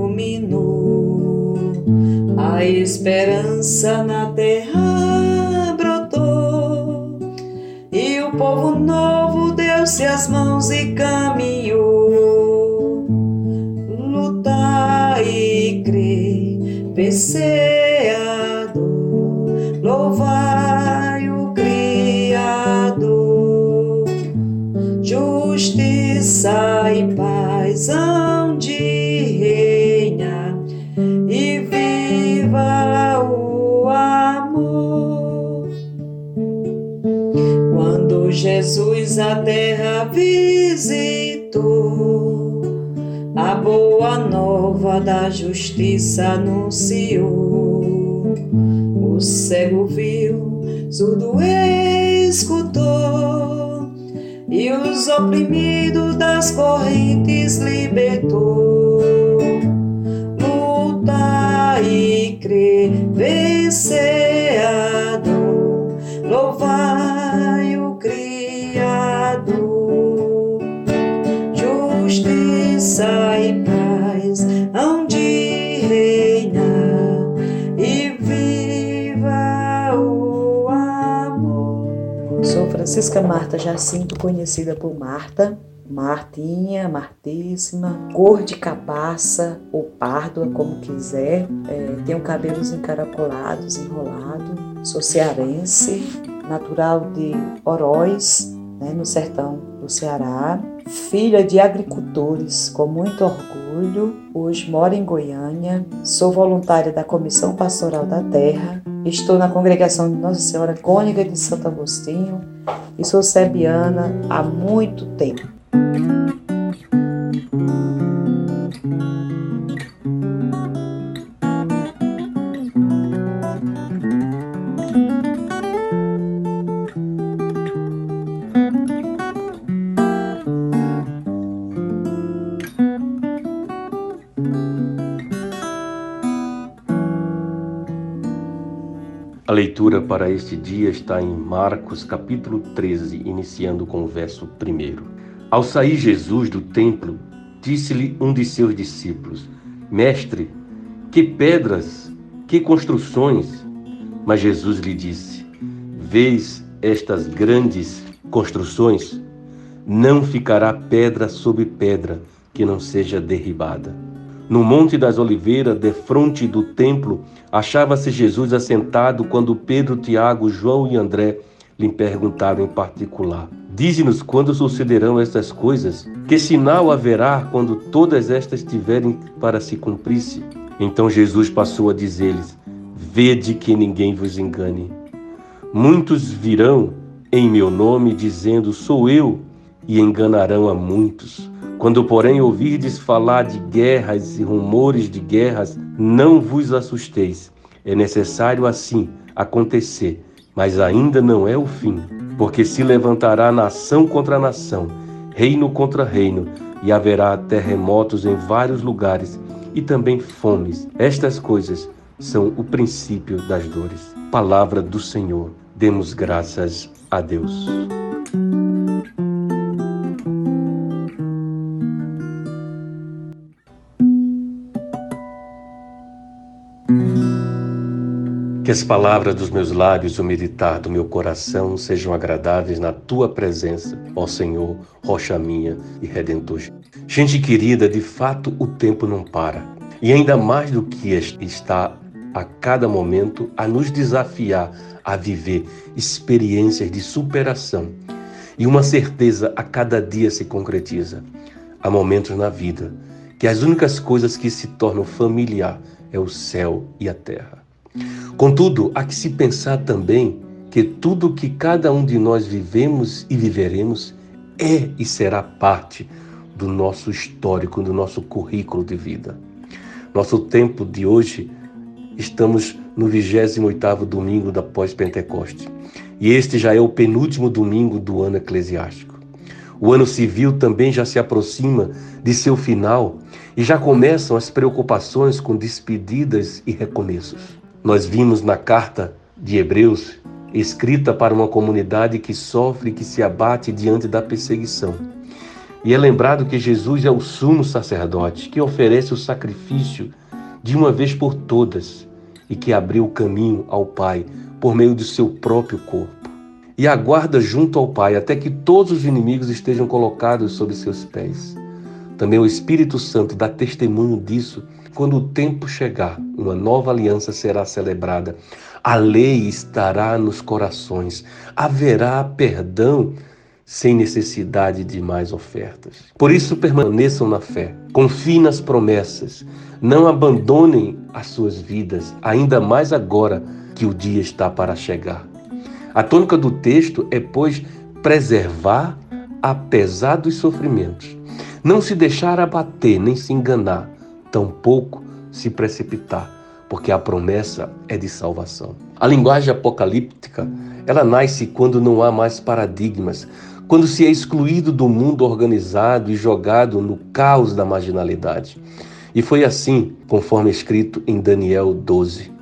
Iluminou, a esperança na terra brotou, e o povo novo deu-se as mãos e caminhou. Lutar e crer, vencer louvar justiça e paz Jesus a terra visitou, a boa nova da justiça anunciou. O cego viu, surdo escutou e os oprimidos das correntes libertou. Luta e crer, vencer Francisca Marta Jacinto, conhecida por Marta, Martinha, Martíssima, cor de cabaça ou pardo, como quiser. É, tenho cabelos encaracolados, enrolado. Sou cearense, natural de Oroz, né, no sertão do Ceará. Filha de agricultores, com muito orgulho. Hoje moro em Goiânia. Sou voluntária da Comissão Pastoral da Terra. Estou na congregação de Nossa Senhora Cônica de Santo Agostinho e sou serbiana há muito tempo. A leitura para este dia está em Marcos capítulo 13, iniciando com o verso 1. Ao sair Jesus do templo, disse-lhe um de seus discípulos: Mestre, que pedras, que construções! Mas Jesus lhe disse: Vês estas grandes construções? Não ficará pedra sobre pedra que não seja derribada. No Monte das Oliveiras, defronte do templo, achava-se Jesus assentado quando Pedro, Tiago, João e André lhe perguntaram em particular: Dize-nos quando sucederão estas coisas? Que sinal haverá quando todas estas tiverem para se cumprir-se? Então Jesus passou a dizer-lhes: Vede que ninguém vos engane. Muitos virão em meu nome, dizendo: Sou eu, e enganarão a muitos. Quando, porém, ouvirdes falar de guerras e rumores de guerras, não vos assusteis. É necessário assim acontecer, mas ainda não é o fim, porque se levantará nação contra nação, reino contra reino, e haverá terremotos em vários lugares e também fomes. Estas coisas são o princípio das dores. Palavra do Senhor. Demos graças a Deus. Que as palavras dos meus lábios o meditar do meu coração sejam agradáveis na tua presença, ó Senhor, rocha minha e redentor. Gente querida, de fato o tempo não para. E ainda mais do que está a cada momento a nos desafiar a viver experiências de superação. E uma certeza a cada dia se concretiza. Há momentos na vida que as únicas coisas que se tornam familiar é o céu e a terra. Contudo, há que se pensar também que tudo que cada um de nós vivemos e viveremos é e será parte do nosso histórico, do nosso currículo de vida. Nosso tempo de hoje, estamos no 28º domingo da pós-Pentecoste. E este já é o penúltimo domingo do ano eclesiástico. O ano civil também já se aproxima de seu final e já começam as preocupações com despedidas e recomeços. Nós vimos na carta de Hebreus, escrita para uma comunidade que sofre e que se abate diante da perseguição. E é lembrado que Jesus é o sumo sacerdote que oferece o sacrifício de uma vez por todas e que abriu o caminho ao Pai por meio do seu próprio corpo. E aguarda junto ao Pai até que todos os inimigos estejam colocados sob seus pés. Também o Espírito Santo dá testemunho disso quando o tempo chegar, uma nova aliança será celebrada. A lei estará nos corações. Haverá perdão sem necessidade de mais ofertas. Por isso, permaneçam na fé, confiem nas promessas, não abandonem as suas vidas, ainda mais agora que o dia está para chegar. A tônica do texto é, pois, preservar apesar dos sofrimentos, não se deixar abater nem se enganar, tampouco se precipitar, porque a promessa é de salvação. A linguagem apocalíptica, ela nasce quando não há mais paradigmas, quando se é excluído do mundo organizado e jogado no caos da marginalidade. E foi assim, conforme escrito em Daniel 12.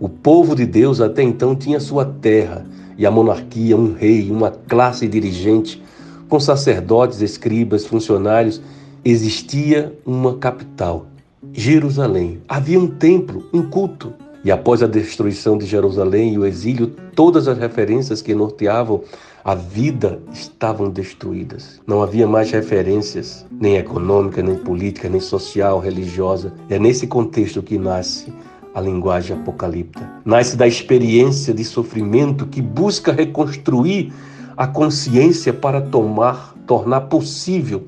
O povo de Deus até então tinha sua terra e a monarquia, um rei, uma classe dirigente, com sacerdotes, escribas, funcionários, existia uma capital, Jerusalém. Havia um templo, um culto. E após a destruição de Jerusalém e o exílio, todas as referências que norteavam a vida estavam destruídas. Não havia mais referências, nem econômica, nem política, nem social, religiosa. É nesse contexto que nasce a linguagem apocalíptica. Nasce da experiência de sofrimento que busca reconstruir a consciência para tomar, tornar possível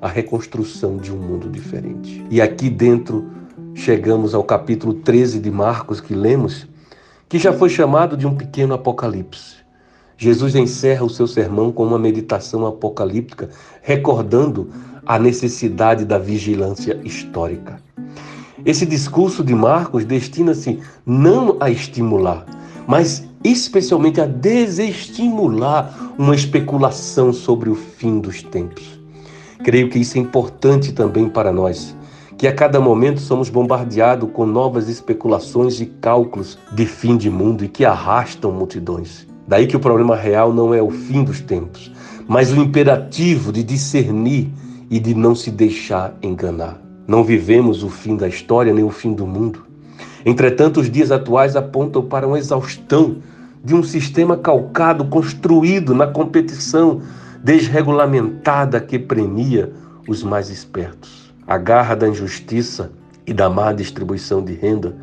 a reconstrução de um mundo diferente. E aqui dentro chegamos ao capítulo 13 de Marcos que lemos, que já foi chamado de um pequeno apocalipse. Jesus encerra o seu sermão com uma meditação apocalíptica, recordando a necessidade da vigilância histórica. Esse discurso de Marcos destina-se não a estimular, mas especialmente a desestimular uma especulação sobre o fim dos tempos. Creio que isso é importante também para nós, que a cada momento somos bombardeados com novas especulações e cálculos de fim de mundo e que arrastam multidões. Daí que o problema real não é o fim dos tempos, mas o imperativo de discernir e de não se deixar enganar. Não vivemos o fim da história nem o fim do mundo. Entretanto, os dias atuais apontam para uma exaustão de um sistema calcado, construído na competição desregulamentada que premia os mais espertos. A garra da injustiça e da má distribuição de renda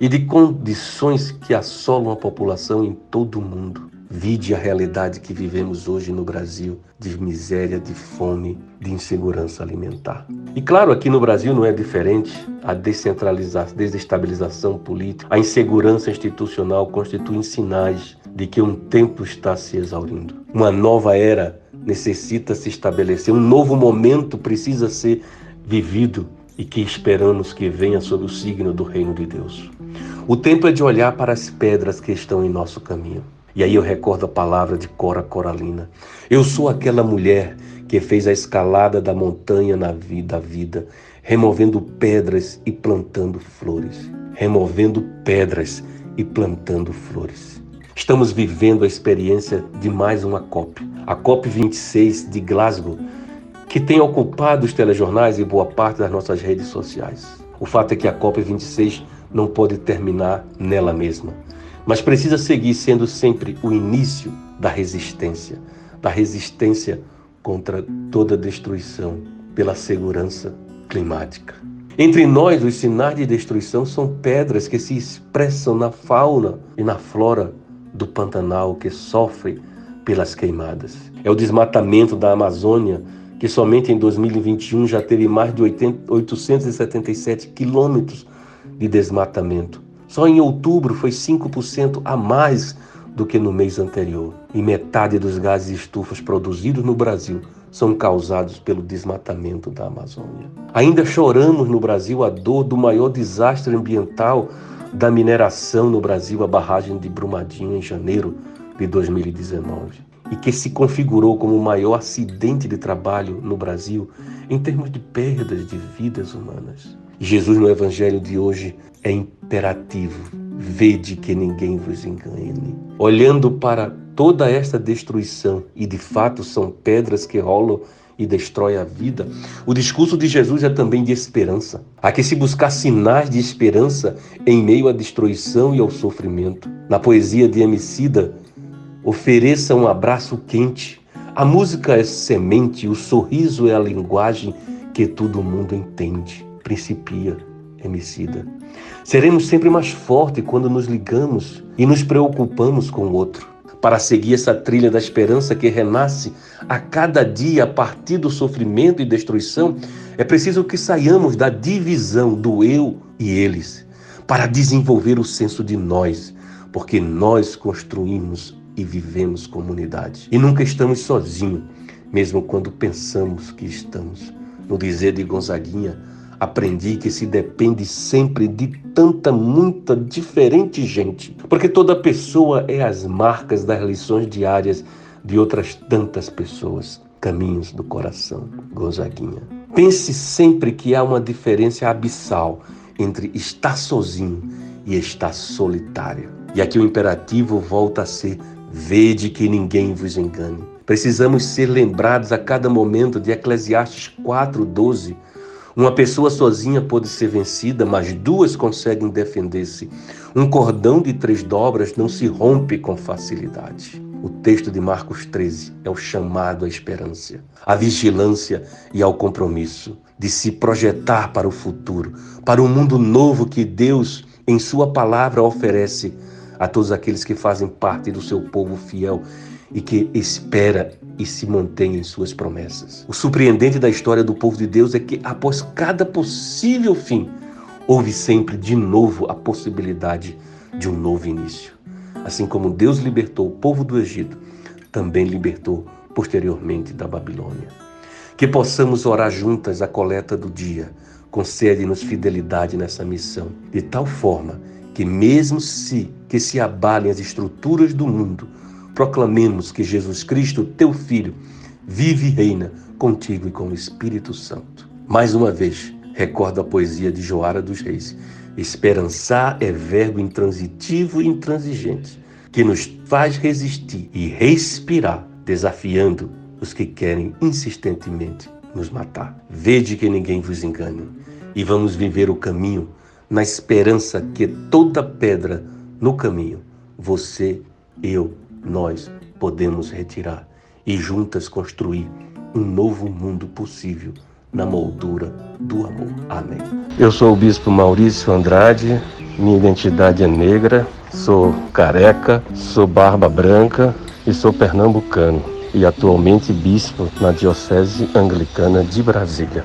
e de condições que assolam a população em todo o mundo. Vide a realidade que vivemos hoje no Brasil de miséria, de fome, de insegurança alimentar. E claro, aqui no Brasil não é diferente. A descentralização, desestabilização política, a insegurança institucional constituem sinais de que um tempo está se exaurindo. Uma nova era necessita se estabelecer, um novo momento precisa ser vivido e que esperamos que venha sob o signo do reino de Deus. O tempo é de olhar para as pedras que estão em nosso caminho. E aí eu recordo a palavra de Cora Coralina. Eu sou aquela mulher que fez a escalada da montanha na vida, vida, removendo pedras e plantando flores. Removendo pedras e plantando flores. Estamos vivendo a experiência de mais uma COP, a COP 26 de Glasgow, que tem ocupado os telejornais e boa parte das nossas redes sociais. O fato é que a COP 26 não pode terminar nela mesma, mas precisa seguir sendo sempre o início da resistência, da resistência contra toda destruição pela segurança climática. Entre nós, os sinais de destruição são pedras que se expressam na fauna e na flora do Pantanal que sofre pelas queimadas. É o desmatamento da Amazônia, que somente em 2021 já teve mais de 80, 877 quilômetros de desmatamento. Só em outubro foi 5% a mais do que no mês anterior. E metade dos gases estufas produzidos no Brasil são causados pelo desmatamento da Amazônia. Ainda choramos no Brasil a dor do maior desastre ambiental da mineração no Brasil, a barragem de Brumadinho, em janeiro de 2019, e que se configurou como o maior acidente de trabalho no Brasil em termos de perdas de vidas humanas. Jesus, no Evangelho de hoje, é imperativo: vede que ninguém vos engane. Olhando para toda esta destruição, e de fato são pedras que rolam e destrói a vida. O discurso de Jesus é também de esperança. Há que se buscar sinais de esperança em meio à destruição e ao sofrimento. Na poesia de Emicida, ofereça um abraço quente. A música é semente, o sorriso é a linguagem que todo mundo entende. Principia, Emicida. Seremos sempre mais fortes quando nos ligamos e nos preocupamos com o outro para seguir essa trilha da esperança que renasce a cada dia a partir do sofrimento e destruição, é preciso que saiamos da divisão do eu e eles, para desenvolver o senso de nós, porque nós construímos e vivemos comunidade. E nunca estamos sozinhos, mesmo quando pensamos que estamos. No dizer de Gonzaguinha, Aprendi que se depende sempre de tanta, muita, diferente gente, porque toda pessoa é as marcas das lições diárias de outras tantas pessoas. Caminhos do coração, Gonzaguinha. Pense sempre que há uma diferença abissal entre estar sozinho e estar solitário. E aqui o imperativo volta a ser: vede que ninguém vos engane. Precisamos ser lembrados a cada momento de Eclesiastes 4:12 uma pessoa sozinha pode ser vencida, mas duas conseguem defender-se. Um cordão de três dobras não se rompe com facilidade. O texto de Marcos 13 é o chamado à esperança, à vigilância e ao compromisso de se projetar para o futuro, para o um mundo novo que Deus, em Sua palavra, oferece a todos aqueles que fazem parte do seu povo fiel e que espera e se mantém em suas promessas. O surpreendente da história do povo de Deus é que, após cada possível fim, houve sempre de novo a possibilidade de um novo início. Assim como Deus libertou o povo do Egito, também libertou posteriormente da Babilônia. Que possamos orar juntas a coleta do dia. Concede-nos fidelidade nessa missão, de tal forma que mesmo se que se abalem as estruturas do mundo, proclamemos que Jesus Cristo, teu Filho, vive e reina contigo e com o Espírito Santo. Mais uma vez, recordo a poesia de Joara dos Reis. Esperançar é verbo intransitivo e intransigente, que nos faz resistir e respirar, desafiando os que querem insistentemente nos matar. Vede que ninguém vos engane, e vamos viver o caminho na esperança que toda pedra no caminho, você, eu, nós podemos retirar e juntas construir um novo mundo possível na moldura do amor. Amém. Eu sou o bispo Maurício Andrade, minha identidade é negra, sou careca, sou barba branca e sou pernambucano e atualmente bispo na Diocese Anglicana de Brasília.